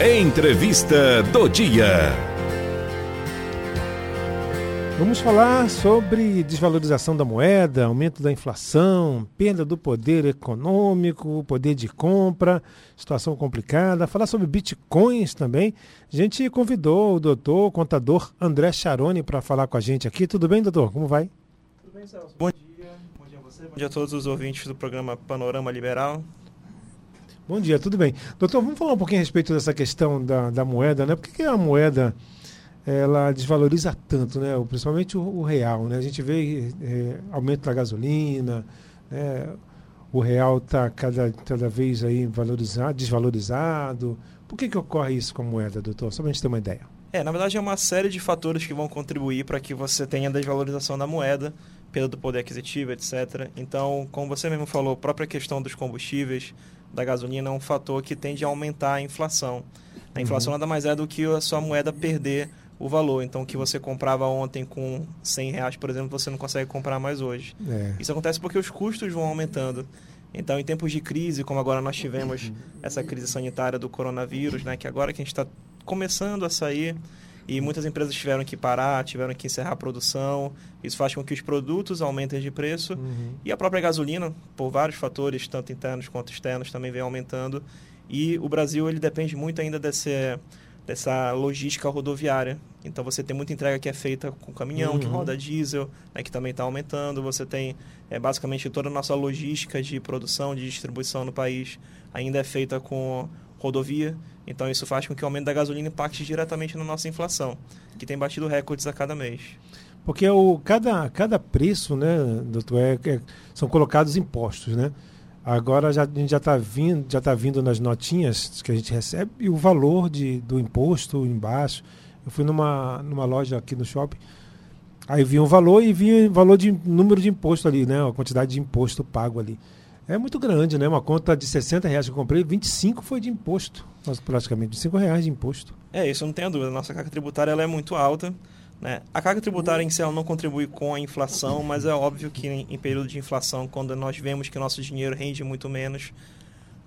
Entrevista do dia. Vamos falar sobre desvalorização da moeda, aumento da inflação, perda do poder econômico, poder de compra, situação complicada. Falar sobre bitcoins também. A gente convidou o doutor, o contador André Charoni para falar com a gente aqui. Tudo bem, doutor? Como vai? Tudo bem, Celso. Bom dia. Bom dia a você. Bom dia a todos os ouvintes do programa Panorama Liberal. Bom dia, tudo bem. Doutor, vamos falar um pouquinho a respeito dessa questão da, da moeda, né? Por que, que a moeda ela desvaloriza tanto, né? Principalmente o, o real, né? A gente vê é, aumento da gasolina, né? o real está cada, cada vez aí valorizado, desvalorizado. Por que, que ocorre isso com a moeda, doutor? Só para a gente ter uma ideia. É, na verdade é uma série de fatores que vão contribuir para que você tenha desvalorização da moeda, perda do poder aquisitivo, etc. Então, como você mesmo falou, a própria questão dos combustíveis, da gasolina é um fator que tende a aumentar a inflação. A inflação uhum. nada mais é do que a sua moeda perder o valor. Então, o que você comprava ontem com 100 reais, por exemplo, você não consegue comprar mais hoje. É. Isso acontece porque os custos vão aumentando. Então, em tempos de crise, como agora nós tivemos uhum. essa crise sanitária do coronavírus, né, que agora que a gente está começando a sair, e muitas empresas tiveram que parar, tiveram que encerrar a produção. Isso faz com que os produtos aumentem de preço uhum. e a própria gasolina, por vários fatores, tanto internos quanto externos, também vem aumentando. E o Brasil ele depende muito ainda desse, dessa logística rodoviária. Então você tem muita entrega que é feita com caminhão, uhum. que roda diesel, né, que também está aumentando. Você tem é, basicamente toda a nossa logística de produção, de distribuição no país ainda é feita com rodovia. Então isso faz com que o aumento da gasolina impacte diretamente na nossa inflação, que tem batido recordes a cada mês. Porque o, cada, cada preço, né, doutor, é, é, são colocados impostos, né? Agora já, a gente já está vindo, já tá vindo nas notinhas que a gente recebe e o valor de, do imposto embaixo. Eu fui numa, numa loja aqui no shopping, aí vi um valor e vi valor de número de imposto ali, né? A quantidade de imposto pago ali é muito grande, né? Uma conta de 60 reais que eu comprei, 25 foi de imposto, praticamente, 5 reais de imposto. É, isso não a dúvida. Nossa carga tributária ela é muito alta. Né? A carga tributária em si ela não contribui com a inflação, mas é óbvio que em, em período de inflação, quando nós vemos que nosso dinheiro rende muito menos,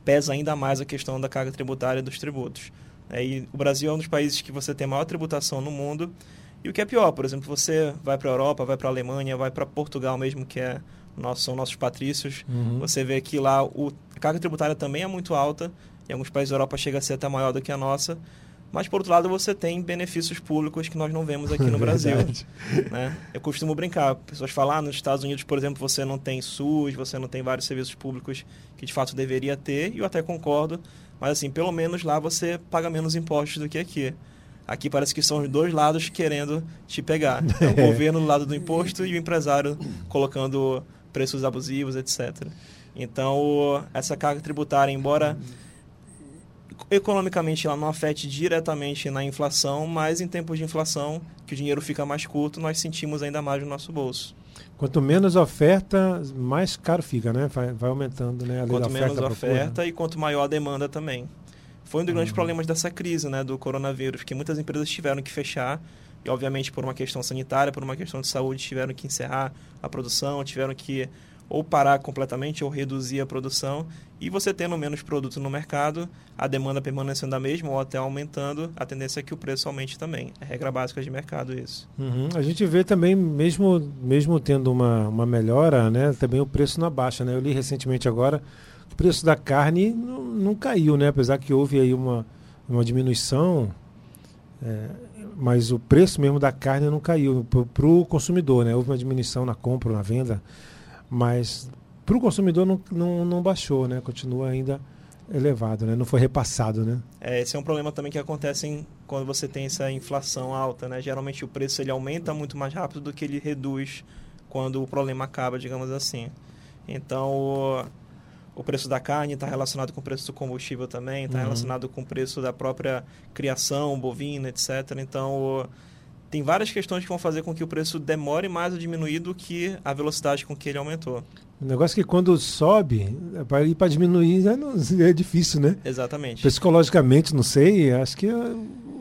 pesa ainda mais a questão da carga tributária dos tributos. É, e o Brasil é um dos países que você tem maior tributação no mundo. E o que é pior, por exemplo, você vai para a Europa, vai para a Alemanha, vai para Portugal mesmo, que é nossos, são nossos patrícios. Uhum. Você vê que lá o, a carga tributária também é muito alta. Em alguns países da Europa chega a ser até maior do que a nossa. Mas, por outro lado, você tem benefícios públicos que nós não vemos aqui no Brasil. né? Eu costumo brincar. Pessoas falam, ah, nos Estados Unidos, por exemplo, você não tem SUS, você não tem vários serviços públicos que, de fato, deveria ter. E eu até concordo. Mas, assim, pelo menos lá você paga menos impostos do que aqui. Aqui parece que são os dois lados querendo te pegar. É o governo do lado do imposto e o empresário colocando preços abusivos, etc. Então, essa carga tributária, embora economicamente ela não afete diretamente na inflação, mas em tempos de inflação, que o dinheiro fica mais curto, nós sentimos ainda mais no nosso bolso. Quanto menos oferta, mais caro fica, né? Vai, vai aumentando, né? A quanto oferta, menos oferta e quanto maior a demanda também. Foi um dos uhum. grandes problemas dessa crise, né, do coronavírus, que muitas empresas tiveram que fechar e obviamente por uma questão sanitária, por uma questão de saúde, tiveram que encerrar a produção, tiveram que ou parar completamente ou reduzir a produção. E você tendo menos produto no mercado, a demanda permanecendo a mesma ou até aumentando, a tendência é que o preço aumente também. É regra básica de mercado isso. Uhum. A gente vê também, mesmo, mesmo tendo uma, uma melhora, né, também o preço na baixa. Né? Eu li recentemente agora o preço da carne não, não caiu, né? apesar que houve aí uma, uma diminuição. É, mas o preço mesmo da carne não caiu para o consumidor, né? Houve uma diminuição na compra, na venda, mas para o consumidor não, não, não, baixou, né? Continua ainda elevado, né? Não foi repassado, né? É, esse é um problema também que acontece em, quando você tem essa inflação alta, né? Geralmente o preço ele aumenta muito mais rápido do que ele reduz quando o problema acaba, digamos assim. Então, o preço da carne está relacionado com o preço do combustível também, está uhum. relacionado com o preço da própria criação bovina, etc. Então, tem várias questões que vão fazer com que o preço demore mais a diminuir do que a velocidade com que ele aumentou. O negócio é que quando sobe, para ir para diminuir é, é, difícil, né? Exatamente. Psicologicamente, não sei, acho que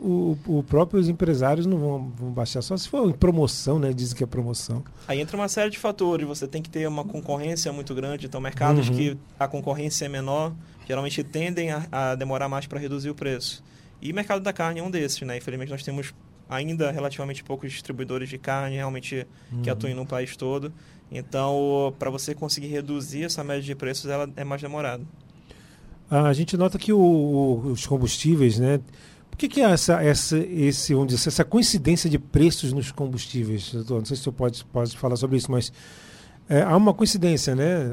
o, o próprios empresários não vão, vão, baixar, só se for promoção, né? Dizem que é promoção. Aí entra uma série de fatores, você tem que ter uma concorrência muito grande, então mercados uhum. que a concorrência é menor, geralmente tendem a, a demorar mais para reduzir o preço. E o mercado da carne é um desses, né? Infelizmente nós temos ainda relativamente poucos distribuidores de carne realmente uhum. que atuem no país todo. Então, para você conseguir reduzir essa média de preços, ela é mais demorado. A gente nota que o, os combustíveis, né? Por que, que é essa, essa, esse, vamos dizer, essa coincidência de preços nos combustíveis? Não sei se você pode, pode falar sobre isso, mas é, há uma coincidência, né? R$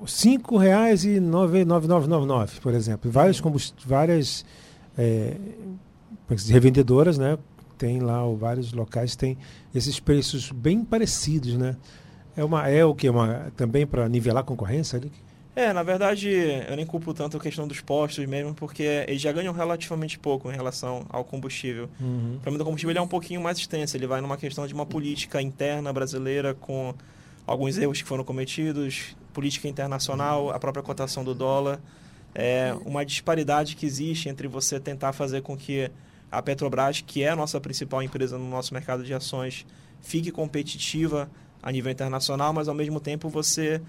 uh, 5,9999, por exemplo. Várias, várias é, revendedoras, né? Tem lá, vários locais têm esses preços bem parecidos, né? É, uma, é o que? Uma, também para nivelar a concorrência ali? É, na verdade, eu nem culpo tanto a questão dos postos mesmo, porque eles já ganham relativamente pouco em relação ao combustível. Uhum. Para mim, o combustível é um pouquinho mais extenso, ele vai numa questão de uma política interna brasileira com alguns erros que foram cometidos, política internacional, a própria cotação do dólar, é, uma disparidade que existe entre você tentar fazer com que a Petrobras, que é a nossa principal empresa no nosso mercado de ações, fique competitiva a nível internacional, mas ao mesmo tempo você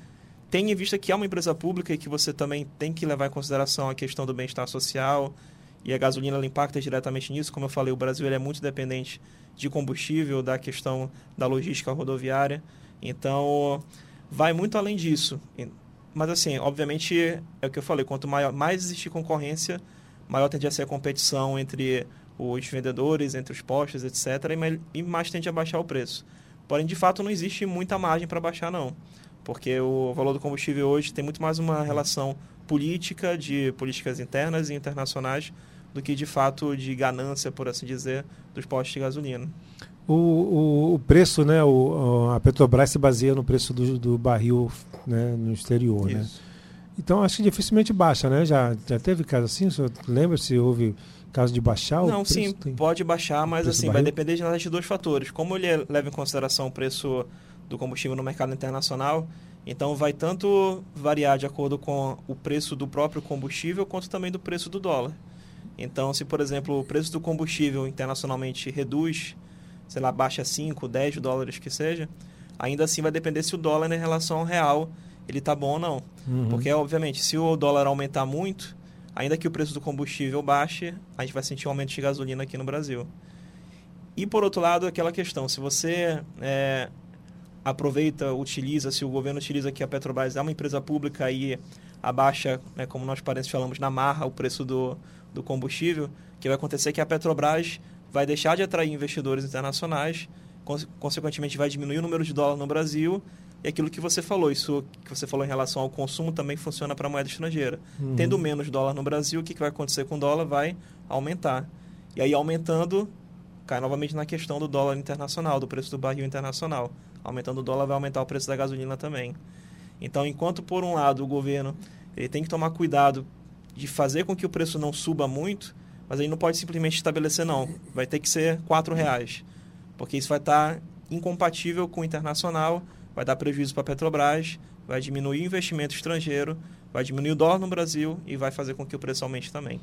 tem em vista que é uma empresa pública e que você também tem que levar em consideração a questão do bem-estar social e a gasolina ela impacta diretamente nisso. Como eu falei, o Brasil ele é muito dependente de combustível, da questão da logística rodoviária. Então, vai muito além disso. Mas, assim, obviamente, é o que eu falei, quanto maior, mais existir concorrência, maior tende a ser a competição entre os vendedores, entre os postos, etc., e mais tende a baixar o preço. Porém, de fato, não existe muita margem para baixar, não porque o valor do combustível hoje tem muito mais uma relação política, de políticas internas e internacionais, do que de fato de ganância, por assim dizer, dos postos de gasolina. O, o, o preço, né, o, a Petrobras se baseia no preço do, do barril né, no exterior, né? Isso. né? Então acho que dificilmente baixa, né? Já, já teve caso assim? Você lembra se houve caso de baixar? Não, sim, tem... pode baixar, mas assim, vai depender de dois fatores. Como ele leva em consideração o preço do combustível no mercado internacional. Então, vai tanto variar de acordo com o preço do próprio combustível, quanto também do preço do dólar. Então, se, por exemplo, o preço do combustível internacionalmente reduz, sei lá, baixa 5, 10 dólares que seja, ainda assim vai depender se o dólar em relação ao real ele está bom ou não. Uhum. Porque, obviamente, se o dólar aumentar muito, ainda que o preço do combustível baixe, a gente vai sentir um aumento de gasolina aqui no Brasil. E, por outro lado, aquela questão, se você é, aproveita, utiliza, se o governo utiliza que a Petrobras é uma empresa pública e abaixa, né, como nós parentes falamos, na marra o preço do, do combustível, que vai acontecer é que a Petrobras vai deixar de atrair investidores internacionais, consequentemente vai diminuir o número de dólar no Brasil e aquilo que você falou, isso que você falou em relação ao consumo também funciona para a moeda estrangeira. Uhum. Tendo menos dólar no Brasil, o que, que vai acontecer com o dólar? Vai aumentar. E aí aumentando, cai novamente na questão do dólar internacional, do preço do barril internacional. Aumentando o dólar vai aumentar o preço da gasolina também. Então, enquanto por um lado o governo ele tem que tomar cuidado de fazer com que o preço não suba muito, mas ele não pode simplesmente estabelecer não, vai ter que ser quatro reais, porque isso vai estar incompatível com o internacional, vai dar prejuízo para a Petrobras, vai diminuir o investimento estrangeiro, vai diminuir o dólar no Brasil e vai fazer com que o preço aumente também.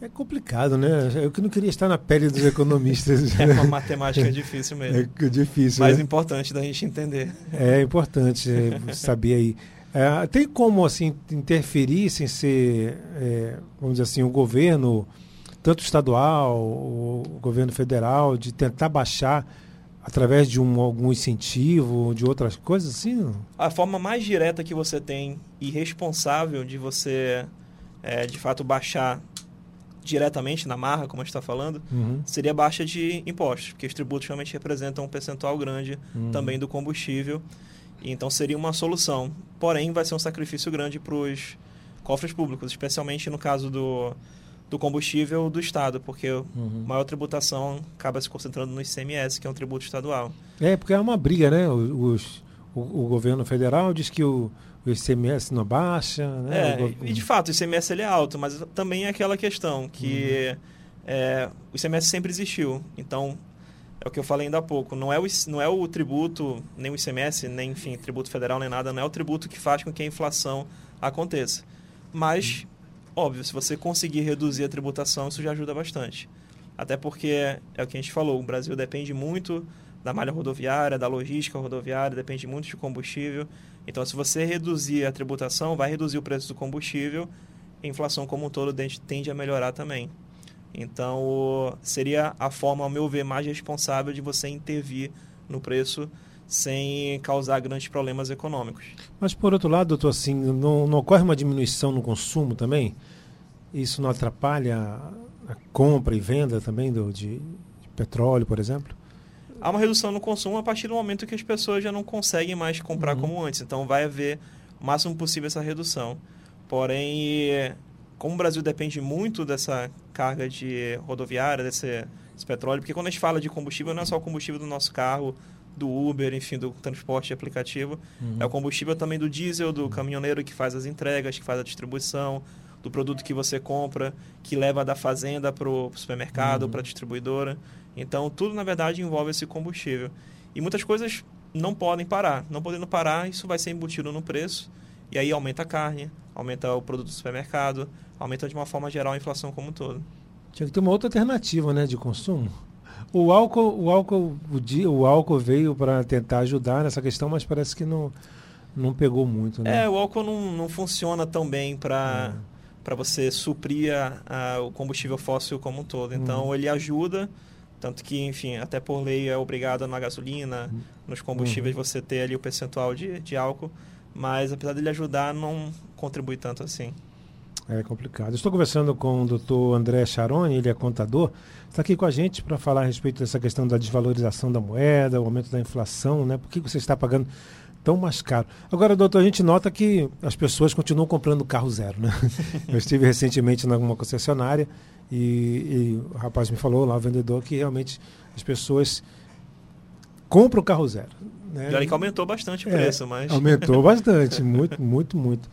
É complicado, né? Eu que não queria estar na pele dos economistas. é uma matemática difícil mesmo. É difícil. Mais né? importante da gente entender. É importante saber aí. É, tem como assim interferir sem ser, é, vamos dizer assim, o governo, tanto estadual, o governo federal, de tentar baixar através de um, algum incentivo, de outras coisas assim? A forma mais direta que você tem e responsável de você, é, de fato, baixar diretamente na marra, como a gente está falando, uhum. seria baixa de impostos, porque os tributos realmente representam um percentual grande uhum. também do combustível. Então seria uma solução. Porém, vai ser um sacrifício grande para os cofres públicos, especialmente no caso do, do combustível do Estado, porque uhum. maior tributação acaba se concentrando no ICMS, que é um tributo estadual. É, porque é uma briga, né? Os, o, o governo federal diz que o o ICMS não baixa, né? É, e de fato o ICMS ele é alto, mas também é aquela questão que uhum. é, o ICMS sempre existiu. Então, é o que eu falei ainda há pouco, não é o, não é o tributo, nem o ICMS, nem, enfim, tributo federal, nem nada, não é o tributo que faz com que a inflação aconteça. Mas, uhum. óbvio, se você conseguir reduzir a tributação, isso já ajuda bastante. Até porque, é o que a gente falou, o Brasil depende muito da malha rodoviária, da logística rodoviária, depende muito de combustível. Então, se você reduzir a tributação, vai reduzir o preço do combustível, a inflação como um todo tende a melhorar também. Então, seria a forma, ao meu ver, mais responsável de você intervir no preço sem causar grandes problemas econômicos. Mas, por outro lado, doutor, assim, não, não ocorre uma diminuição no consumo também? Isso não atrapalha a compra e venda também do, de, de petróleo, por exemplo? Há uma redução no consumo a partir do momento que as pessoas já não conseguem mais comprar uhum. como antes. Então, vai haver o máximo possível essa redução. Porém, como o Brasil depende muito dessa carga de rodoviária, desse, desse, petróleo, porque quando a gente fala de combustível, não é só o combustível do nosso carro, do Uber, enfim, do transporte aplicativo, uhum. é o combustível também do diesel, do caminhoneiro que faz as entregas, que faz a distribuição, do produto que você compra, que leva da fazenda para o supermercado, uhum. para a distribuidora. Então, tudo, na verdade, envolve esse combustível. E muitas coisas não podem parar. Não podendo parar, isso vai ser embutido no preço, e aí aumenta a carne, aumenta o produto do supermercado, aumenta de uma forma geral a inflação como um todo. Tinha que ter uma outra alternativa né, de consumo. O álcool, o álcool, o, o álcool veio para tentar ajudar nessa questão, mas parece que não, não pegou muito. Né? É, o álcool não, não funciona tão bem para é. para você suprir a, a, o combustível fóssil como um todo. Então hum. ele ajuda, tanto que, enfim, até por lei é obrigado na gasolina, nos combustíveis uhum. você ter ali o percentual de, de álcool, mas apesar dele ajudar, não contribui tanto assim. É complicado. Estou conversando com o doutor André Charoni, ele é contador, está aqui com a gente para falar a respeito dessa questão da desvalorização da moeda, o aumento da inflação, né? Por que você está pagando tão mais caro? Agora, doutor, a gente nota que as pessoas continuam comprando carro zero, né? Eu estive recentemente em alguma concessionária e, e o rapaz me falou lá, o vendedor, que realmente as pessoas compram o carro zero. Né? E que aumentou bastante o é, preço, mas... Aumentou bastante, muito, muito, muito.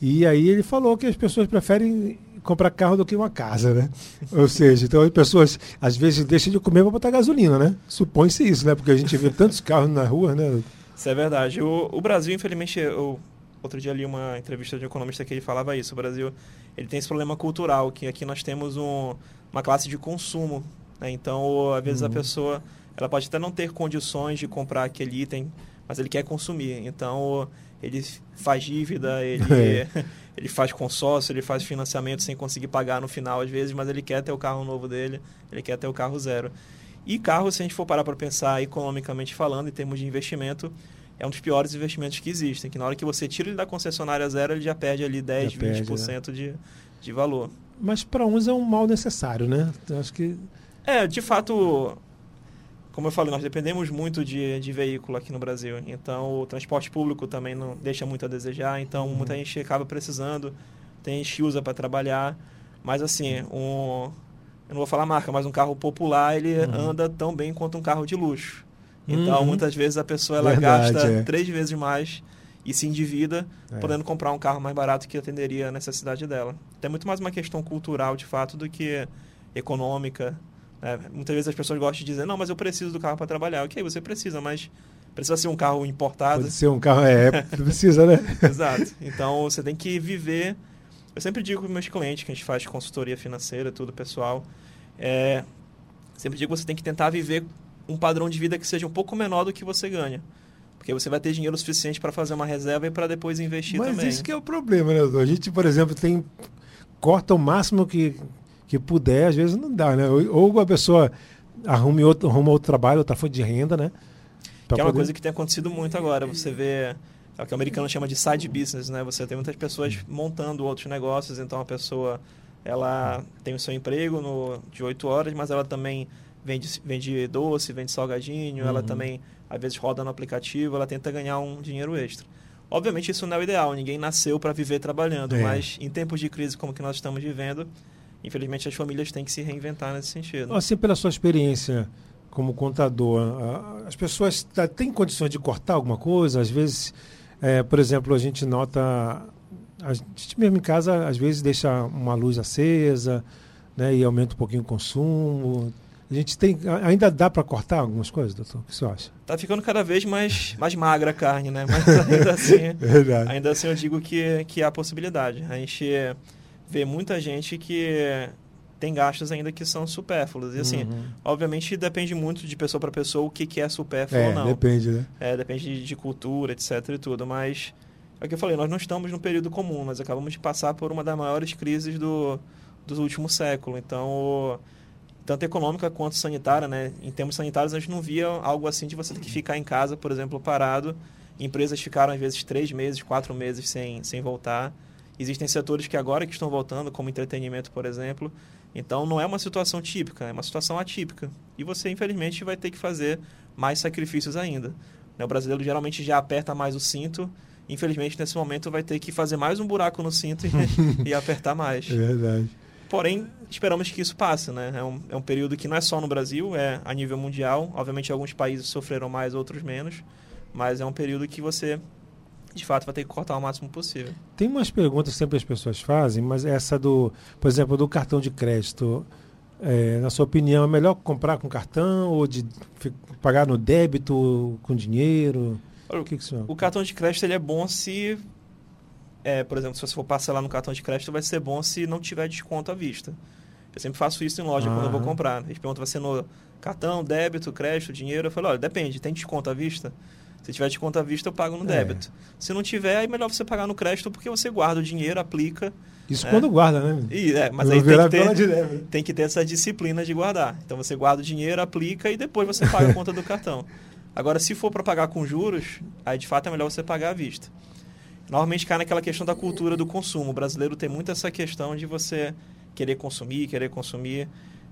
E aí ele falou que as pessoas preferem comprar carro do que uma casa, né? Ou seja, então as pessoas às vezes deixam de comer para botar gasolina, né? Supõe-se isso, né? Porque a gente vê tantos carros na rua, né? Isso é verdade. O, o Brasil, infelizmente, eu, outro dia li uma entrevista de um economista que ele falava isso. O Brasil ele tem esse problema cultural, que aqui nós temos um, uma classe de consumo. Né? Então, às vezes uhum. a pessoa ela pode até não ter condições de comprar aquele item, mas ele quer consumir. Então, ele faz dívida, ele, é. ele faz consórcio, ele faz financiamento sem conseguir pagar no final às vezes, mas ele quer ter o carro novo dele, ele quer ter o carro zero. E carro, se a gente for parar para pensar economicamente falando, em termos de investimento, é um dos piores investimentos que existem, que na hora que você tira ele da concessionária zero, ele já perde ali 10, já 20% perde, né? de, de valor. Mas para uns é um mal necessário, né? Eu acho que... É, de fato, como eu falei, nós dependemos muito de, de veículo aqui no Brasil. Então, o transporte público também não deixa muito a desejar. Então, uhum. muita gente acaba precisando. Tem gente que usa para trabalhar. Mas, assim, um, eu não vou falar marca, mas um carro popular, ele uhum. anda tão bem quanto um carro de luxo. Então, uhum. muitas vezes a pessoa ela Verdade, gasta é. três vezes mais e se endivida, é. podendo comprar um carro mais barato que atenderia a necessidade dela. Então, é muito mais uma questão cultural, de fato, do que econômica é, muitas vezes as pessoas gostam de dizer, não, mas eu preciso do carro para trabalhar. Ok, você precisa, mas precisa ser um carro importado. Pode ser um carro, é, precisa, né? Exato. Então você tem que viver. Eu sempre digo para meus clientes que a gente faz consultoria financeira, tudo pessoal, é, sempre digo que você tem que tentar viver um padrão de vida que seja um pouco menor do que você ganha. Porque você vai ter dinheiro suficiente para fazer uma reserva e para depois investir Mas também. Mas isso que é o problema, né, doutor? A gente, por exemplo, tem corta o máximo que que puder, às vezes não dá, né? Ou a pessoa arrume outro, arruma outro trabalho, outra fonte de renda, né? que é uma poder... coisa que tem acontecido muito agora. Você vê é o que o americano chama de side business, né? Você tem muitas pessoas montando outros negócios, então a pessoa ela tem o seu emprego no, de 8 horas, mas ela também vende, vende doce, vende salgadinho, uhum. ela também às vezes roda no aplicativo, ela tenta ganhar um dinheiro extra. Obviamente isso não é o ideal, ninguém nasceu para viver trabalhando, é. mas em tempos de crise como que nós estamos vivendo, infelizmente as famílias têm que se reinventar nesse sentido. Assim, pela sua experiência como contador, as pessoas têm condições de cortar alguma coisa? Às vezes, é, por exemplo, a gente nota, a gente mesmo em casa, às vezes deixa uma luz acesa, né, e aumenta um pouquinho o consumo. A gente tem, ainda dá para cortar algumas coisas, doutor? O que você acha? Tá ficando cada vez mais, mais magra a carne, né? Mas ainda assim, ainda assim eu digo que, que há possibilidade. A gente vê muita gente que tem gastos ainda que são supérfluos. E assim, uhum. obviamente depende muito de pessoa para pessoa o que, que é supérfluo é, ou não. Depende, né? É, depende de, de, cultura, etc e tudo. Mas é o que eu falei, nós não estamos no período comum, nós acabamos de passar por uma das maiores crises do, do último século. Então, tanto econômica quanto sanitária, né? Em termos sanitários, a gente não via algo assim de você ter que ficar em casa, por exemplo, parado. Empresas ficaram, às vezes, três meses, quatro meses sem, sem voltar. Existem setores que agora que estão voltando, como entretenimento, por exemplo. Então, não é uma situação típica, é uma situação atípica. E você, infelizmente, vai ter que fazer mais sacrifícios ainda. Né? O brasileiro geralmente já aperta mais o cinto. Infelizmente, nesse momento, vai ter que fazer mais um buraco no cinto e, e apertar mais. É verdade. Porém, esperamos que isso passe, né? É um, é um período que não é só no Brasil, é a nível mundial. Obviamente, alguns países sofreram mais, outros menos. Mas é um período que você, de fato, vai ter que cortar o máximo possível. Tem umas perguntas que sempre as pessoas fazem, mas essa do, por exemplo, do cartão de crédito. É, na sua opinião, é melhor comprar com cartão ou de pagar no débito com dinheiro? O, que que o cartão de crédito ele é bom se é, por exemplo, se você for parcelar no cartão de crédito, vai ser bom se não tiver desconto à vista. Eu sempre faço isso em loja quando eu vou comprar. Eles perguntam, vai ser no cartão, débito, crédito, dinheiro? Eu falo, olha, depende, tem desconto à vista? Se tiver desconto à vista, eu pago no é. débito. Se não tiver, é melhor você pagar no crédito porque você guarda o dinheiro, aplica. Isso né? quando guarda, né? E, é, mas aí tem que, ter, tem que ter essa disciplina de guardar. Então você guarda o dinheiro, aplica e depois você paga a conta do cartão. Agora, se for para pagar com juros, aí de fato é melhor você pagar à vista normalmente cai naquela questão da cultura do consumo. O brasileiro tem muito essa questão de você querer consumir, querer consumir,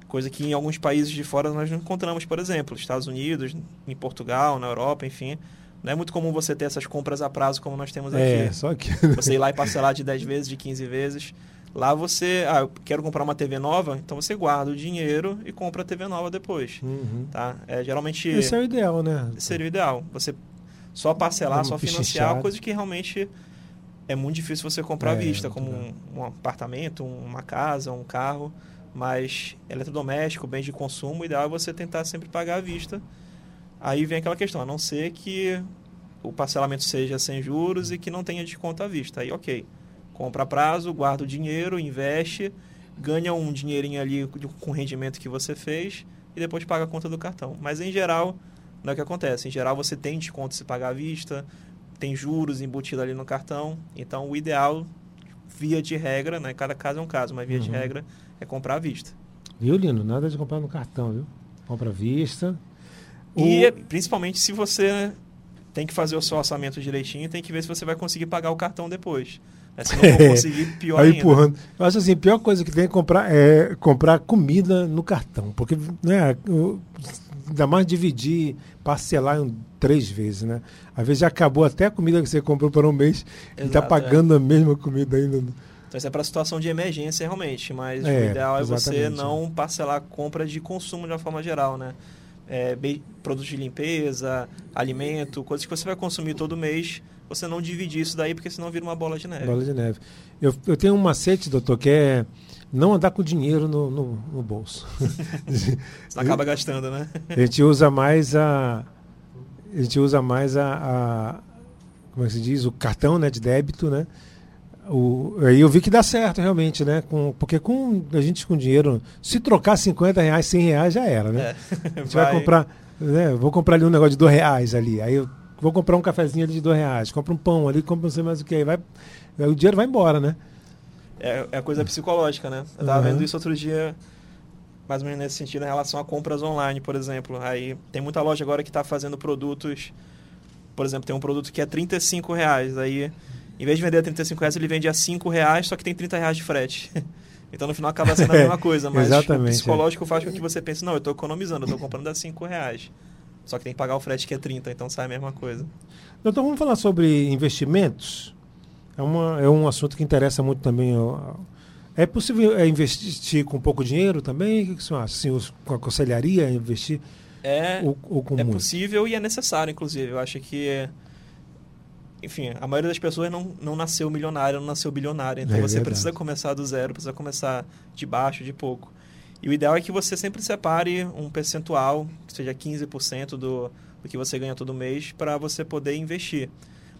coisa que em alguns países de fora nós não encontramos, por exemplo, Estados Unidos, em Portugal, na Europa, enfim. Não é muito comum você ter essas compras a prazo como nós temos aqui. É, só que... Você ir lá e parcelar de 10 vezes, de 15 vezes. Lá você, ah, eu quero comprar uma TV nova, então você guarda o dinheiro e compra a TV nova depois. Uhum. Tá? É, geralmente... Esse é o ideal, né? Seria o ideal. Você só parcelar, Vamos só financiar, coisa que realmente é muito difícil você comprar é, à vista, como um, um, apartamento, uma casa, um carro. Mas eletrodoméstico, bens de consumo, o ideal é você tentar sempre pagar à vista. Aí vem aquela questão, a não ser que o parcelamento seja sem juros e que não tenha desconto à vista. Aí, ok. Compra a prazo, guarda o dinheiro, investe, ganha um dinheirinho ali com o rendimento que você fez e depois paga a conta do cartão. Mas, em geral, não é o que acontece. Em geral, você tem desconto se pagar à vista, tem juros embutido ali no cartão. Então, o ideal, via de regra, né? Cada caso é um caso, mas via uhum. de regra é comprar à vista. Viu, Lino? Nada de comprar no cartão, viu? Compra à vista. E o... principalmente se você tem que fazer o seu orçamento direitinho, tem que ver se você vai conseguir pagar o cartão depois. É, se não for conseguir, pior Aí, ainda. Empurrando. Eu acho assim, a pior coisa que tem é comprar, é comprar comida no cartão. Porque, né, ainda mais dividir, parcelar em três vezes, né? Às vezes já acabou até a comida que você comprou por um mês tá Exato, e está pagando é. a mesma comida ainda. Então isso é para situação de emergência realmente, mas é, o ideal é você não parcelar a compra de consumo de uma forma geral, né? É, produtos de limpeza, alimento, coisas que você vai consumir todo mês, você não dividir isso daí, porque senão vira uma bola de neve. Bola de neve. Eu, eu tenho um macete, doutor, que é não andar com dinheiro no, no, no bolso. Você acaba gastando, né? A gente usa mais a. A gente usa mais a, a como é que se diz? O cartão né, de débito, né? O, aí eu vi que dá certo realmente, né? Com, porque com a gente com dinheiro, se trocar 50 reais, 100 reais já era, né? É, a gente vai, vai comprar, né? Vou comprar ali um negócio de 2 reais ali. Aí eu vou comprar um cafezinho ali de 2 reais, compro um pão ali, compro não sei mais o que. Aí vai, o dinheiro vai embora, né? é, é coisa psicológica, né? Eu tava uhum. vendo isso outro dia, mais ou menos nesse sentido, em relação a compras online, por exemplo. Aí tem muita loja agora que está fazendo produtos, por exemplo, tem um produto que é 35 reais, aí em vez de vender a 35 reais, ele vende a 5 reais, só que tem 30 reais de frete. Então, no final, acaba sendo a mesma coisa, mas o psicológico é. faz com que você pense, não, eu estou economizando, eu estou comprando a 5 reais. Só que tem que pagar o frete que é 30, então sai a mesma coisa. Doutor, vamos falar sobre investimentos? É, uma, é um assunto que interessa muito também. É possível é, investir com pouco dinheiro também? O que você acha? Assim, com a conselharia, investir? É, ou, ou é possível e é necessário, inclusive. Eu acho que, enfim, a maioria das pessoas não, não nasceu milionária, não nasceu bilionária. Então é você verdade. precisa começar do zero, precisa começar de baixo, de pouco. E o ideal é que você sempre separe um percentual, que seja 15% do, do que você ganha todo mês, para você poder investir.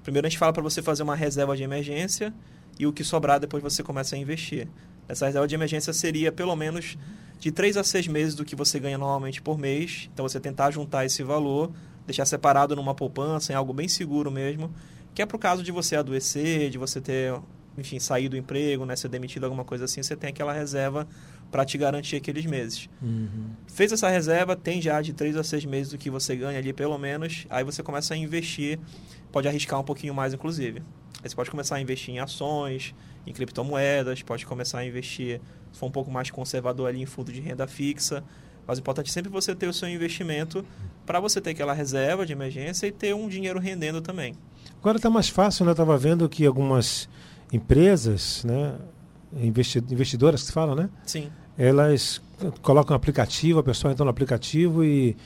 Primeiro a gente fala para você fazer uma reserva de emergência e o que sobrar depois você começa a investir. Essa reserva de emergência seria pelo menos de 3 a 6 meses do que você ganha normalmente por mês. Então você tentar juntar esse valor, deixar separado numa poupança, em algo bem seguro mesmo, que é para o caso de você adoecer, de você ter enfim, sair do emprego, né, ser demitido, alguma coisa assim, você tem aquela reserva para te garantir aqueles meses. Uhum. Fez essa reserva, tem já de três a seis meses do que você ganha ali, pelo menos, aí você começa a investir, pode arriscar um pouquinho mais, inclusive. Aí você pode começar a investir em ações, em criptomoedas, pode começar a investir, se for um pouco mais conservador ali, em fundo de renda fixa. Mas o importante é sempre você ter o seu investimento para você ter aquela reserva de emergência e ter um dinheiro rendendo também. Agora está mais fácil, né? Eu estava vendo que algumas empresas, né? investidoras que se fala, né? Sim. Elas colocam um aplicativo, a pessoa entra no aplicativo e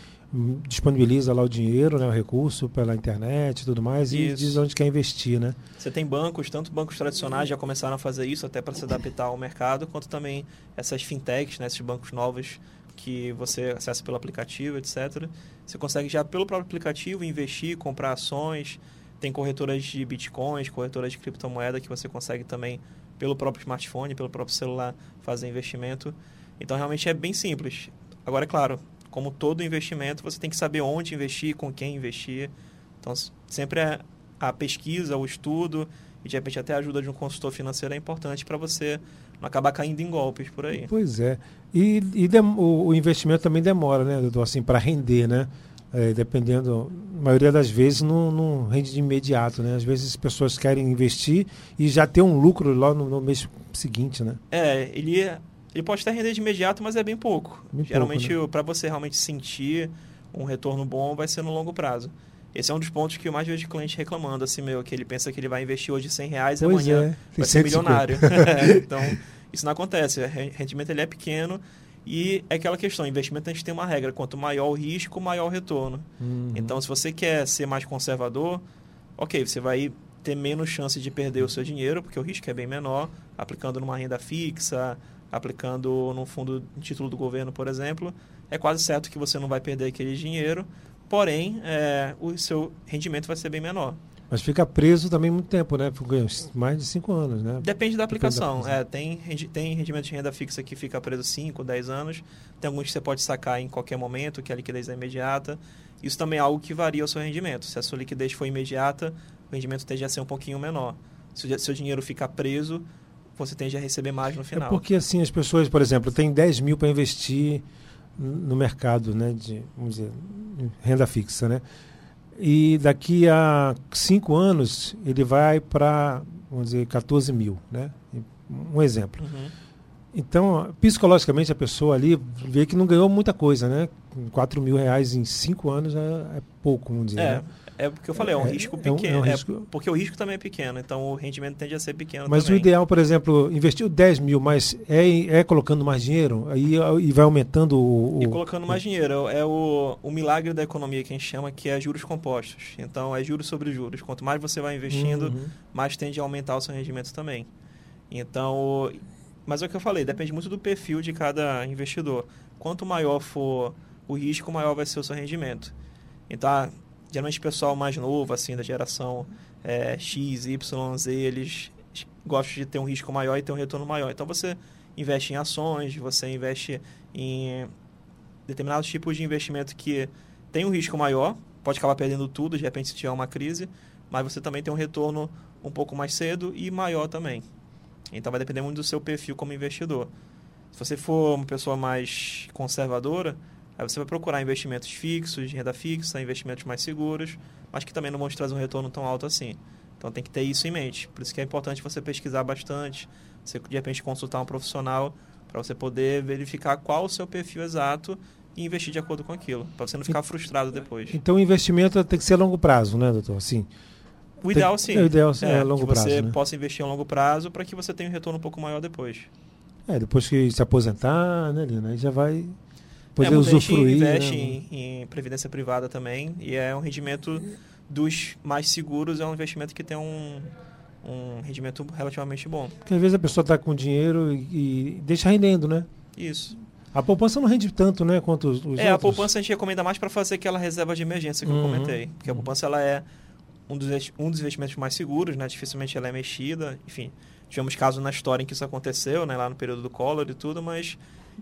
disponibiliza lá o dinheiro, né, o recurso pela internet e tudo mais isso. e diz onde quer investir, né? Você tem bancos, tanto bancos tradicionais já começaram a fazer isso até para se adaptar ao mercado, quanto também essas fintechs, né, esses bancos novos que você acessa pelo aplicativo, etc. Você consegue já pelo próprio aplicativo investir, comprar ações, tem corretoras de bitcoins, corretoras de criptomoeda que você consegue também pelo próprio smartphone, pelo próprio celular fazer investimento. Então realmente é bem simples. Agora é claro, como todo investimento, você tem que saber onde investir, com quem investir. Então, sempre é a pesquisa, o estudo e de repente até a ajuda de um consultor financeiro é importante para você não acabar caindo em golpes por aí. Pois é. E, e o, o, investimento também demora, né, doutor, assim, para render, né? É, dependendo, a maioria das vezes não, não, rende de imediato, né? Às vezes as pessoas querem investir e já ter um lucro lá no, no mês seguinte, né? É, ele é ele pode até render de imediato, mas é bem pouco. Bem Geralmente, né? para você realmente sentir um retorno bom, vai ser no longo prazo. Esse é um dos pontos que eu mais vejo cliente reclamando, assim, meu, que ele pensa que ele vai investir hoje 100 reais e amanhã é. vai ser milionário. então, isso não acontece. O rendimento ele é pequeno e é aquela questão, investimento a gente tem uma regra, quanto maior o risco, maior o retorno. Uhum. Então, se você quer ser mais conservador, ok, você vai ter menos chance de perder o seu dinheiro, porque o risco é bem menor, aplicando numa renda fixa, aplicando num fundo em título do governo, por exemplo, é quase certo que você não vai perder aquele dinheiro, porém, é, o seu rendimento vai ser bem menor. Mas fica preso também muito tempo, né? Mais de 5 anos, né? Depende da aplicação. Depende da. É, tem, tem rendimento de renda fixa que fica preso 5, 10 anos. Tem alguns que você pode sacar em qualquer momento, que a liquidez é imediata. Isso também é algo que varia o seu rendimento. Se a sua liquidez for imediata, o rendimento tende a ser um pouquinho menor. Se o seu dinheiro ficar preso, você tende a receber mais no final. É porque assim as pessoas, por exemplo, têm 10 mil para investir no mercado né, de vamos dizer, renda fixa, né? E daqui a cinco anos ele vai para, vamos dizer, 14 mil, né? Um exemplo. Uhum. Então, psicologicamente, a pessoa ali vê que não ganhou muita coisa, né? 4 mil reais em cinco anos é, é pouco, vamos dizer. É. Né? É porque eu falei, é um é, risco pequeno. É um, é um risco... porque o risco também é pequeno, então o rendimento tende a ser pequeno Mas também. o ideal, por exemplo, investir 10 mil, mas é, é colocando mais dinheiro aí, e vai aumentando o, o... E colocando mais dinheiro. É o, o milagre da economia que a gente chama, que é juros compostos. Então é juros sobre juros. Quanto mais você vai investindo, uhum. mais tende a aumentar o seu rendimento também. Então, mas é o que eu falei, depende muito do perfil de cada investidor. Quanto maior for o risco, maior vai ser o seu rendimento. Então, geralmente o pessoal mais novo, assim, da geração é, X, Y, Z, eles gostam de ter um risco maior e ter um retorno maior. Então você investe em ações, você investe em determinados tipos de investimento que tem um risco maior, pode acabar perdendo tudo de repente se tiver uma crise, mas você também tem um retorno um pouco mais cedo e maior também. Então vai depender muito do seu perfil como investidor. Se você for uma pessoa mais conservadora, Aí você vai procurar investimentos fixos, renda fixa, investimentos mais seguros, mas que também não vão te trazer um retorno tão alto assim. Então tem que ter isso em mente. Por isso que é importante você pesquisar bastante, você de repente consultar um profissional para você poder verificar qual o seu perfil exato e investir de acordo com aquilo, para você não ficar frustrado depois. Então o investimento tem que ser a longo prazo, né, doutor? Sim. O ideal sim. É, o ideal é, é a longo que prazo. você né? possa investir a longo prazo para que você tenha um retorno um pouco maior depois. É, depois que se aposentar, né, Lina? Aí já vai poder é, usufruir. investe né? em, em, previdência privada também e é um rendimento dos mais seguros, é um investimento que tem um, um rendimento relativamente bom. Porque às vezes a pessoa está com dinheiro e, e, deixa rendendo, né? Isso. A poupança não rende tanto, né, quanto os, os É, outros. a poupança a gente recomenda mais para fazer aquela reserva de emergência que uhum. eu comentei. Porque a poupança ela é um dos, um dos investimentos mais seguros, né? Dificilmente ela é mexida. Enfim, tivemos casos na história em que isso aconteceu, né? Lá no período do Collor e tudo, mas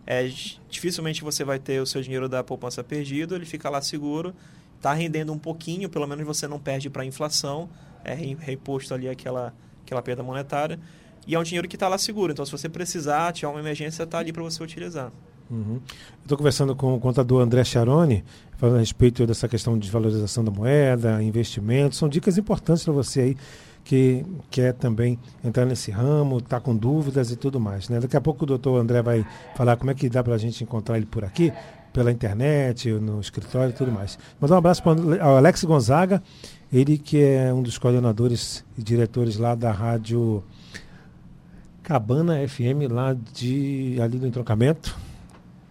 é, dificilmente você vai ter o seu dinheiro da poupança perdido, ele fica lá seguro, está rendendo um pouquinho, pelo menos você não perde para a inflação, é reposto ali aquela, que uma perda monetária, e é um dinheiro que está lá seguro. Então, se você precisar, tiver uma emergência, está ali para você utilizar. Uhum. Estou conversando com o contador André Charoni, falando a respeito dessa questão de desvalorização da moeda, investimento. São dicas importantes para você aí que quer também entrar nesse ramo, está com dúvidas e tudo mais. Né? Daqui a pouco o doutor André vai falar como é que dá para a gente encontrar ele por aqui, pela internet, no escritório e tudo mais. Mandar um abraço para o Alex Gonzaga, ele que é um dos coordenadores e diretores lá da rádio Cabana FM, lá de ali do entroncamento.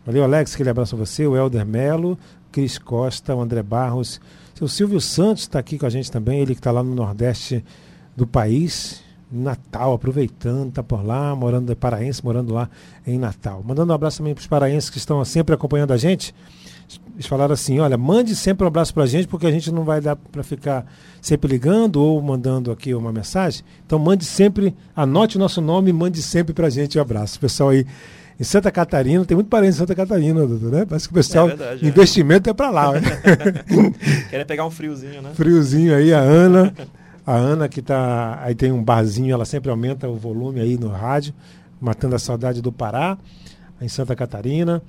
Valeu, Alex, aquele abraço a você, o Helder Melo, Cris Costa, o André Barros. O Silvio Santos está aqui com a gente também, ele que está lá no Nordeste do país, Natal, aproveitando, está por lá, morando de paraense, morando lá em Natal. Mandando um abraço também para os paraenses que estão sempre acompanhando a gente. Eles falaram assim: olha, mande sempre um abraço para a gente, porque a gente não vai dar para ficar sempre ligando ou mandando aqui uma mensagem. Então, mande sempre, anote o nosso nome e mande sempre para a gente um abraço. Pessoal aí em Santa Catarina, tem muito parente em Santa Catarina, doutor, né? Parece que o pessoal, é verdade, investimento é, é para lá. Né? Querem pegar um friozinho, né? Friozinho aí, a Ana. A Ana que tá. Aí tem um barzinho, ela sempre aumenta o volume aí no rádio, matando a saudade do Pará, em Santa Catarina.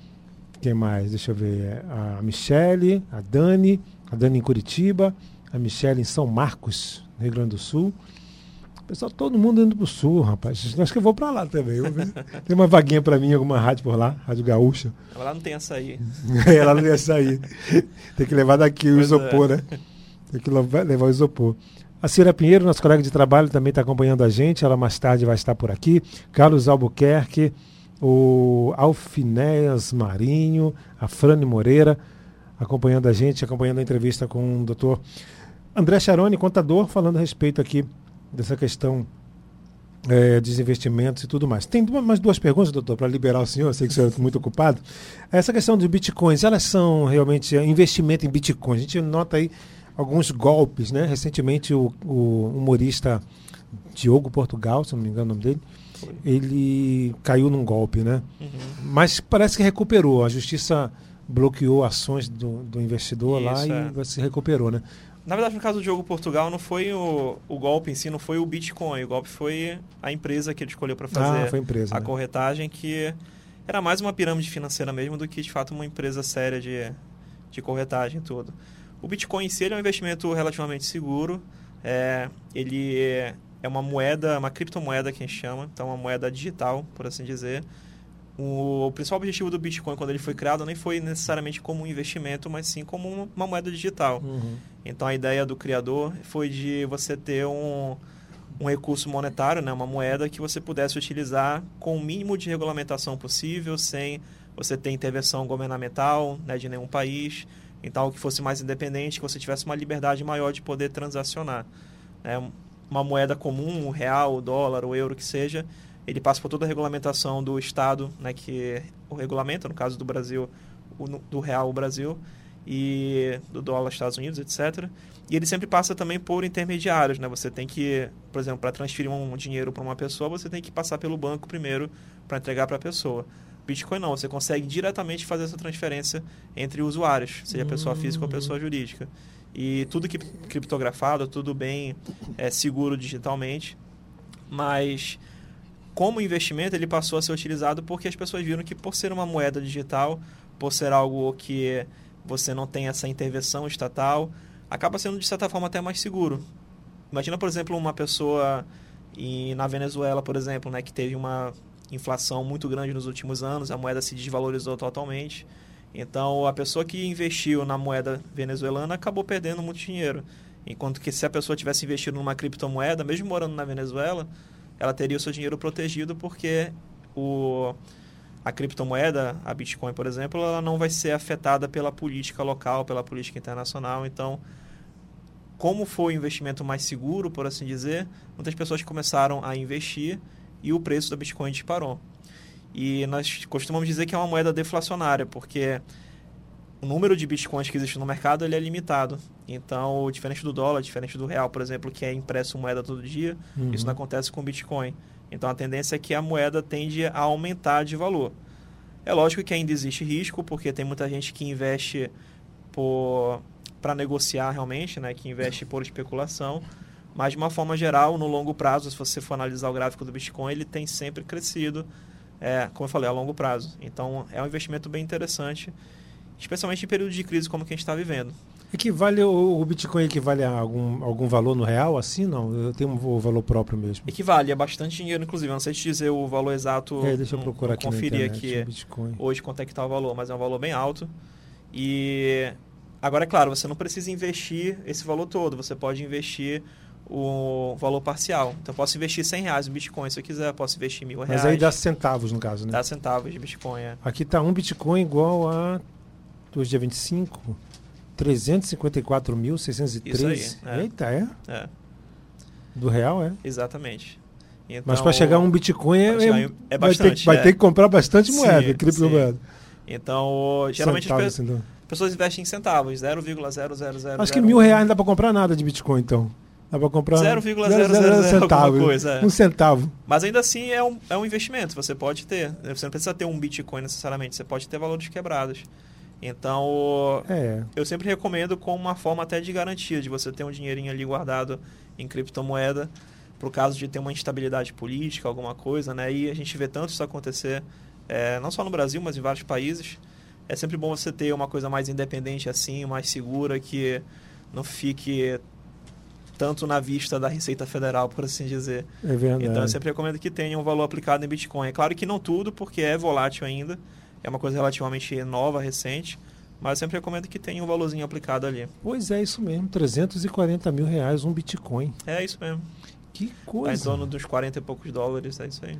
Quem mais? Deixa eu ver. A Michele, a Dani, a Dani em Curitiba, a Michele em São Marcos, Rio Grande do Sul. Pessoal, todo mundo indo pro sul, rapaz. Acho que eu vou para lá também. tem uma vaguinha para mim, alguma rádio por lá, Rádio Gaúcha. Lá não tem açaí. é, lá não tem açaí. tem que levar daqui o isopor, é. né? Tem que levar o isopor. A Cira Pinheiro, nosso colega de trabalho, também está acompanhando a gente. Ela mais tarde vai estar por aqui. Carlos Albuquerque, o Alfinéas Marinho, a Frane Moreira, acompanhando a gente, acompanhando a entrevista com o doutor André Charoni, contador, falando a respeito aqui dessa questão é, dos investimentos e tudo mais. Tem mais duas perguntas, doutor, para liberar o senhor, eu sei que o senhor está muito ocupado. Essa questão dos bitcoins, elas são realmente investimento em bitcoins. A gente nota aí alguns golpes, né? Recentemente o, o humorista Diogo Portugal, se não me engano o nome dele, ele caiu num golpe, né? Uhum. Mas parece que recuperou. A justiça bloqueou ações do, do investidor Isso, lá é. e se recuperou, né? Na verdade, no caso do Diogo Portugal, não foi o, o golpe em si, não foi o Bitcoin. O golpe foi a empresa que ele escolheu para fazer ah, a, empresa, a né? corretagem, que era mais uma pirâmide financeira mesmo do que, de fato, uma empresa séria de, de corretagem e tudo. O Bitcoin em si é um investimento relativamente seguro. É, ele é uma moeda, uma criptomoeda que a gente chama, então uma moeda digital, por assim dizer. O, o, principal objetivo do Bitcoin, quando ele foi criado, nem foi necessariamente como um investimento, mas sim como uma, uma moeda digital. Uhum. Então, a ideia do criador foi de você ter um, um recurso monetário, né, uma moeda que você pudesse utilizar com o mínimo de regulamentação possível, sem você ter intervenção governamental né, de nenhum país, então, que fosse mais independente, que você tivesse uma liberdade maior de poder transacionar. É, uma moeda comum, o real, o dólar, o euro, que seja, ele passa por toda a regulamentação do Estado, né, que o regulamenta, no caso do Brasil, o, do real, o Brasil, e do dólar, Estados Unidos, etc. E ele sempre passa também por intermediários, né? Você tem que, por exemplo, para transferir um dinheiro para uma pessoa, você tem que passar pelo banco primeiro para entregar para a pessoa. Bitcoin não, você consegue diretamente fazer essa transferência entre usuários, seja pessoa física ou pessoa jurídica. E tudo que criptografado, tudo bem é, seguro digitalmente, mas como investimento ele passou a ser utilizado porque as pessoas viram que por ser uma moeda digital, por ser algo que você não tem essa intervenção estatal, acaba sendo de certa forma até mais seguro. Imagina, por exemplo, uma pessoa e na Venezuela, por exemplo, né, que teve uma inflação muito grande nos últimos anos, a moeda se desvalorizou totalmente. Então, a pessoa que investiu na moeda venezuelana acabou perdendo muito dinheiro. Enquanto que se a pessoa tivesse investido numa criptomoeda, mesmo morando na Venezuela, ela teria o seu dinheiro protegido porque o, a criptomoeda, a Bitcoin, por exemplo, ela não vai ser afetada pela política local, pela política internacional. Então, como foi o investimento mais seguro, por assim dizer, muitas pessoas começaram a investir e o preço da Bitcoin disparou. E nós costumamos dizer que é uma moeda deflacionária, porque o número de bitcoins que existe no mercado ele é limitado. Então, diferente do dólar, diferente do real, por exemplo, que é impresso moeda todo dia, uhum. isso não acontece com o Bitcoin. Então, a tendência é que a moeda tende a aumentar de valor. É lógico que ainda existe risco, porque tem muita gente que investe para negociar realmente, né, que investe por especulação Mas de uma forma geral, no longo prazo, se você for analisar o gráfico do Bitcoin, ele tem sempre crescido, é, como eu falei, a longo prazo. Então é um investimento bem interessante, especialmente em período de crise como que a gente está vivendo. Equivale o, Bitcoin equivale a algum, algum valor no real, assim não? Eu tenho um valor próprio mesmo. Equivale, é bastante dinheiro, inclusive. Eu não sei te dizer o valor exato. É, deixa eu procurar aqui conferir aqui Bitcoin. hoje quanto é que está o valor, mas é um valor bem alto. E agora é claro, você não precisa investir esse valor todo. Você pode investir o valor parcial. Então, eu posso investir 100 reais no Bitcoin se eu quiser, posso investir mil reais. Mas aí dá centavos, no caso, né? Dá centavos de Bitcoin, é. Aqui está um Bitcoin igual a, hoje dia 25, 354.603. É. Eita, é? É. Do real, é? Exatamente. Então, Mas para chegar a um Bitcoin é, é, é bastante. Vai ter, vai é. ter que comprar bastante moeda, criptomoeda. Então, geralmente centavos, as então. pessoas investem em centavos, 0,000. Acho que mil reais não dá para comprar nada de Bitcoin, então. Dá para comprar 0,000 centavo. Coisa, é. Um centavo. Mas ainda assim é um, é um investimento. Você pode ter. Você não precisa ter um Bitcoin necessariamente. Você pode ter valores quebrados. Então, é. eu sempre recomendo como uma forma até de garantia, de você ter um dinheirinho ali guardado em criptomoeda, para o caso de ter uma instabilidade política, alguma coisa, né? E a gente vê tanto isso acontecer, é, não só no Brasil, mas em vários países. É sempre bom você ter uma coisa mais independente assim, mais segura, que não fique tanto na vista da Receita Federal, por assim dizer. É verdade. Então, eu sempre recomendo que tenha um valor aplicado em Bitcoin. É claro que não tudo, porque é volátil ainda, é uma coisa relativamente nova, recente, mas eu sempre recomendo que tenha um valorzinho aplicado ali. Pois é, isso mesmo, 340 mil reais um Bitcoin. É isso mesmo. Que coisa. Tá em torno dos 40 e poucos dólares, é isso aí.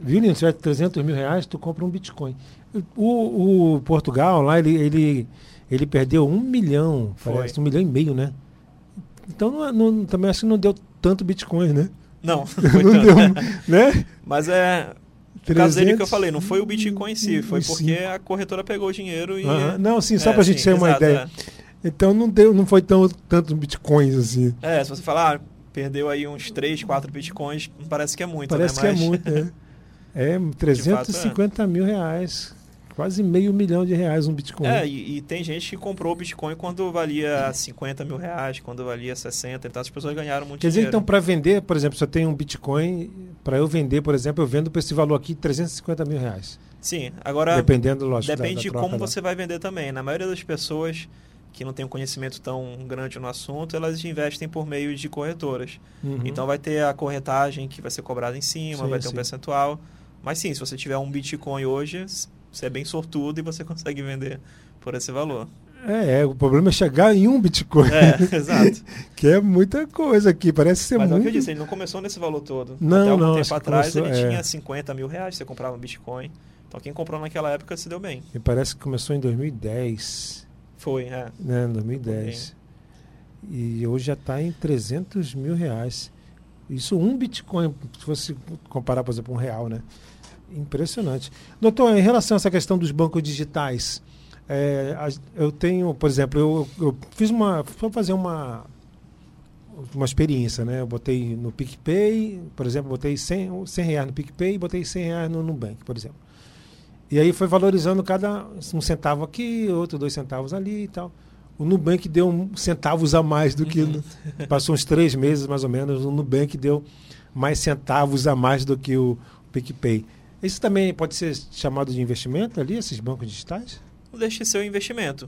Viu, Lino? Se tiver 300 mil reais, tu compra um Bitcoin. O, o Portugal lá, ele, ele, ele perdeu um milhão, Foi. parece, um milhão e meio, né? Então não, é, não, também acho que não deu tanto Bitcoin, né? Não, não foi não tanto. Deu, né? Mas é, caso dele que eu falei, não foi o Bitcoin em si, foi porque a corretora pegou o dinheiro e. Não, sim, só é, para a gente sim, ter uma exato, ideia. É. Então não deu, não foi tão tanto bitcoins assim. É, se você falar, ah, perdeu aí uns 3, 4 bitcoins, parece que é muito, parece né? que é muito, né? É, 350 fato, é. mil reais. Quase meio milhão de reais um Bitcoin. É, e, e, tem gente que comprou o Bitcoin quando valia 50 mil reais, quando valia 60, então as pessoas ganharam muito Quer dinheiro. dizer, então, para vender, por exemplo, se eu tenho um Bitcoin, para eu vender, por exemplo, eu vendo por esse valor aqui, 350 mil reais. Sim, agora. Dependendo, lógico. Depende da, da de como você vai vender também. Na maioria das pessoas que não tem um conhecimento tão grande no assunto, elas investem por meio de corretoras. Uhum. Então vai ter a corretagem que vai ser cobrada em cima, sim, vai ter sim. um percentual. Mas sim, se você tiver um Bitcoin hoje, você é bem sortudo e você consegue vender por esse valor. É, é, o problema é chegar em um Bitcoin. É, exato. que é muita coisa aqui, parece ser Mas muito... Mas é o que eu disse, ele não começou nesse valor todo. Não, Até algum não, tempo atrás começou, ele é. tinha 50 mil reais, você comprava um Bitcoin. Então quem comprou naquela época se deu bem. E parece que começou em 2010. Foi, é. Né, em 2010. E hoje já está em 300 mil reais. Isso um Bitcoin, se fosse comparar, por exemplo, um real, né? Impressionante. Doutor, em relação a essa questão dos bancos digitais, é, eu tenho, por exemplo, eu, eu fiz uma. Vou fazer uma uma experiência, né? Eu botei no PicPay, por exemplo, botei 100, 100 reais no PicPay e botei 100 reais no Nubank, por exemplo. E aí foi valorizando cada um centavo aqui, outro dois centavos ali e tal. O Nubank deu um centavos a mais do que. Uhum. passou uns três meses mais ou menos, o Nubank deu mais centavos a mais do que o PicPay. Isso também pode ser chamado de investimento ali, esses bancos digitais? Não deixe de ser um investimento.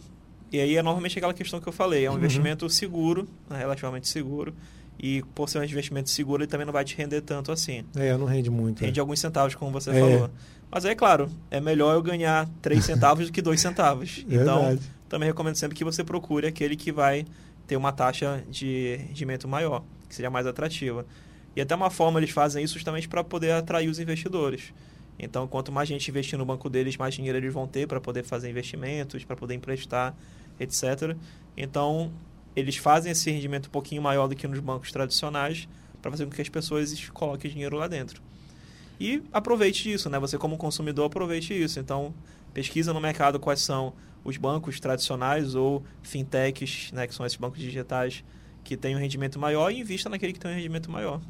E aí é novamente aquela questão que eu falei, é um uhum. investimento seguro, né, relativamente seguro. E por ser um investimento seguro, ele também não vai te render tanto assim. É, não rende muito. Rende é. alguns centavos, como você é. falou. Mas aí, claro, é melhor eu ganhar 3 centavos do que 2 centavos. Então, Verdade. também recomendo sempre que você procure aquele que vai ter uma taxa de rendimento maior, que seja mais atrativa. E até uma forma eles fazem isso justamente para poder atrair os investidores. Então, quanto mais gente investir no banco deles, mais dinheiro eles vão ter para poder fazer investimentos, para poder emprestar, etc. Então, eles fazem esse rendimento um pouquinho maior do que nos bancos tradicionais para fazer com que as pessoas coloquem dinheiro lá dentro. E aproveite isso, né? Você como consumidor aproveite isso. Então, pesquisa no mercado quais são os bancos tradicionais ou fintechs, né, que são esses bancos digitais que têm um rendimento maior e invista naquele que tem um rendimento maior.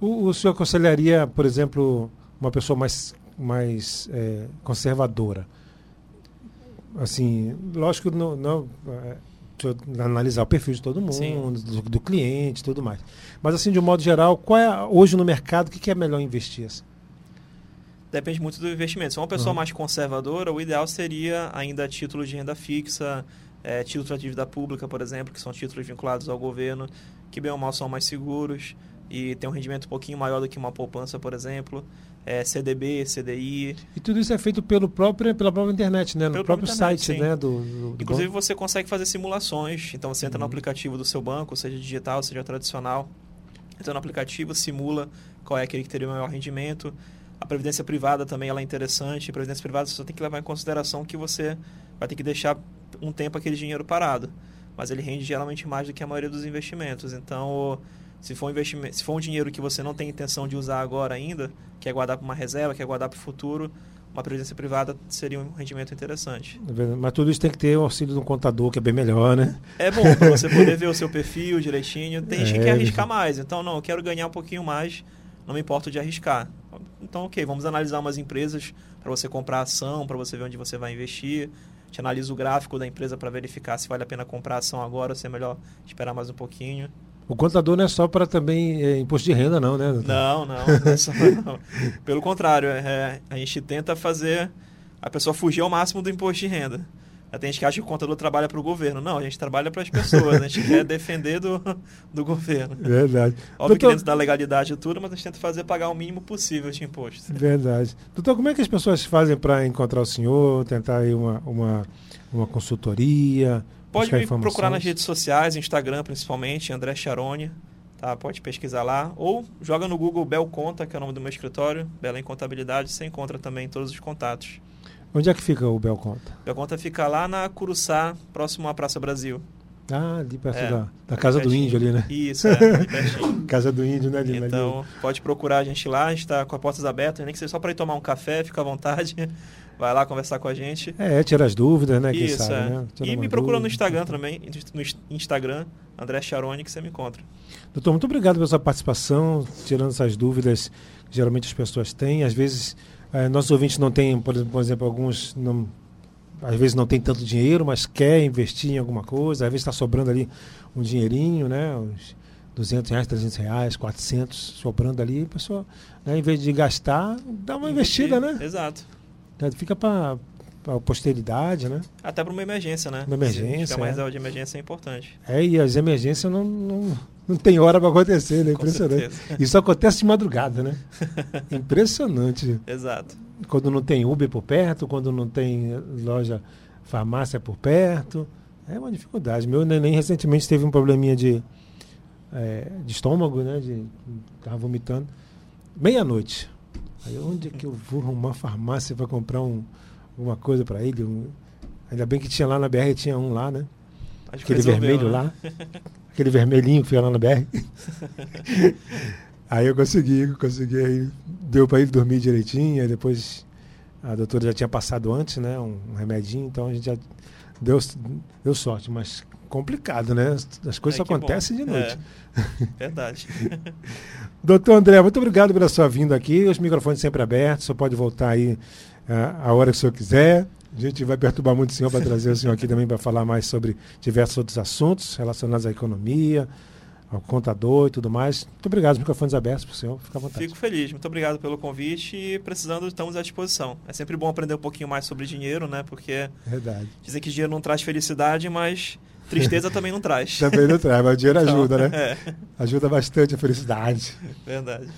O, o senhor aconselharia, por exemplo, uma pessoa mais, mais é, conservadora. Assim, lógico, não, não é, analisar o perfil de todo mundo, do, do, cliente, tudo mais. Mas assim, de um modo geral, qual é hoje no mercado o que, que é melhor investir? Assim? Depende muito do investimento. Se é uma pessoa uhum. mais conservadora, o ideal seria ainda títulos de renda fixa, é, títulos de dívida pública, por exemplo, que são títulos vinculados ao governo, que bem ou mal são mais seguros e tem um rendimento um pouquinho maior do que uma poupança, por exemplo. É, CDB, CDI. E tudo isso é feito pelo próprio, pela própria internet, né? No próprio internet, site, sim. né? Do, do, Inclusive você consegue fazer simulações. Então você entra uhum. no aplicativo do seu banco, seja digital, seja tradicional. Entra no aplicativo, simula qual é aquele que teria o maior rendimento. A previdência privada também ela é interessante. A previdência privada você só tem que levar em consideração que você vai ter que deixar um tempo aquele dinheiro parado. Mas ele rende geralmente mais do que a maioria dos investimentos. Então, se for um investimento, se for um dinheiro que você não tem intenção de usar agora ainda, quer guardar para uma reserva, quer guardar para o futuro, uma previdência privada seria um rendimento interessante. É Mas tudo isso tem que ter o auxílio de um contador, que é bem melhor, né? É bom, para você poder ver o seu perfil direitinho. Tem gente é, que quer arriscar mais. Então, não, eu quero ganhar um pouquinho mais, não me importo de arriscar. Então, ok, vamos analisar umas empresas para você comprar ação, para você ver onde você vai investir. A gente analisa o gráfico da empresa para verificar se vale a pena comprar ação agora ou se é melhor esperar mais um pouquinho. O contador não é só para também é, imposto de renda, não, né? Não, não. não, é só, não. Pelo contrário, é, a gente tenta fazer a pessoa fugir ao máximo do imposto de renda. Tem gente que acha que o contador trabalha para o governo. Não, a gente trabalha para as pessoas. A gente quer defender do, do governo. Verdade. Óbvio Doutor... que dentro da legalidade e tudo, mas a gente tenta fazer pagar o mínimo possível de imposto. Verdade. Doutor, como é que as pessoas fazem para encontrar o senhor, tentar aí uma, uma, uma consultoria? Pode me procurar nas redes sociais, Instagram principalmente, André Charone. Tá, pode pesquisar lá. Ou joga no Google Bel Conta, que é o nome do meu escritório, Bela em Contabilidade, você encontra também todos os contatos. Onde é que fica o Belconta? Belconta fica lá na Curuçá, próximo à Praça Brasil. Ah, ali perto é, da, da Casa do Índio ali, né? Isso, é, Casa do Índio, né? Ali, então, ali. pode procurar a gente lá, a gente está com as portas abertas, nem que seja só para ir tomar um café, fica à vontade. Vai lá conversar com a gente. É, tira as dúvidas, né? Isso, sabe, é. Né? E me procura no Instagram também, no Instagram, André Charone, que você me encontra. Doutor, muito obrigado pela sua participação, tirando essas dúvidas que geralmente as pessoas têm. Às vezes é, nossos ouvintes não têm, por exemplo, por exemplo alguns não, às vezes não tem tanto dinheiro, mas quer investir em alguma coisa, às vezes está sobrando ali um dinheirinho, né? Uns 200 reais, 300 reais, 400 sobrando ali, a pessoa, né, em vez de gastar, dá uma Investir. investida, né? Exato. É, fica para a posteridade, né? Até para uma emergência, né? Uma emergência. Ficar mais é. de emergência é importante. É, e as emergências não, não, não tem hora para acontecer, né? Impressionante. Isso acontece de madrugada, né? Impressionante. Exato. Quando não tem Uber por perto, quando não tem loja, farmácia por perto. É uma dificuldade. Meu neném recentemente teve um probleminha de, é, de estômago, né? De, tava vomitando. Meia-noite. Aí onde é que eu vou arrumar farmácia para comprar um, alguma coisa para ele? Um, ainda bem que tinha lá na BR, tinha um lá, né? Acho Aquele vermelho né? lá. aquele vermelhinho que fica lá na BR. aí eu consegui, consegui, aí deu para ele dormir direitinho, aí depois a doutora já tinha passado antes, né, um, um remedinho, então a gente já deu, deu sorte, mas complicado, né? As coisas é, acontecem bom. de noite. É, verdade. Doutor André, muito obrigado pela sua vinda aqui. Os microfones sempre abertos, você pode voltar aí uh, a hora que o senhor quiser. A gente vai perturbar muito o senhor para trazer o senhor aqui também para falar mais sobre diversos outros assuntos relacionados à economia, ao contador e tudo mais. Muito obrigado, microfones abertos para o senhor. Fica à vontade. Fico feliz, muito obrigado pelo convite e precisando, estamos à disposição. É sempre bom aprender um pouquinho mais sobre dinheiro, né? Porque Verdade. dizem que dinheiro não traz felicidade, mas Tristeza também não traz. também não traz, mas o dinheiro então, ajuda, né? É. Ajuda bastante a felicidade. Verdade.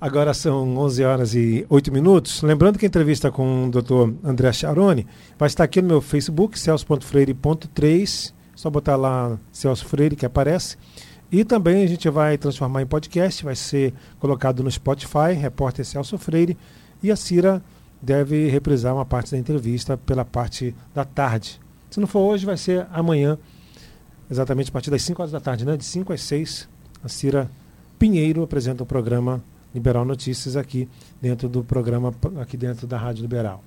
Agora são 11 horas e 8 minutos. Lembrando que a entrevista com o Dr. André Charoni vai estar aqui no meu Facebook, celso.freire.3. Só botar lá Celso Freire que aparece. E também a gente vai transformar em podcast, vai ser colocado no Spotify, repórter Celso Freire. E a Cira deve reprisar uma parte da entrevista pela parte da tarde. Se não for hoje, vai ser amanhã exatamente a partir das 5 horas da tarde, né? De 5 às 6, a Cira Pinheiro apresenta o programa Liberal Notícias aqui dentro do programa, aqui dentro da Rádio Liberal.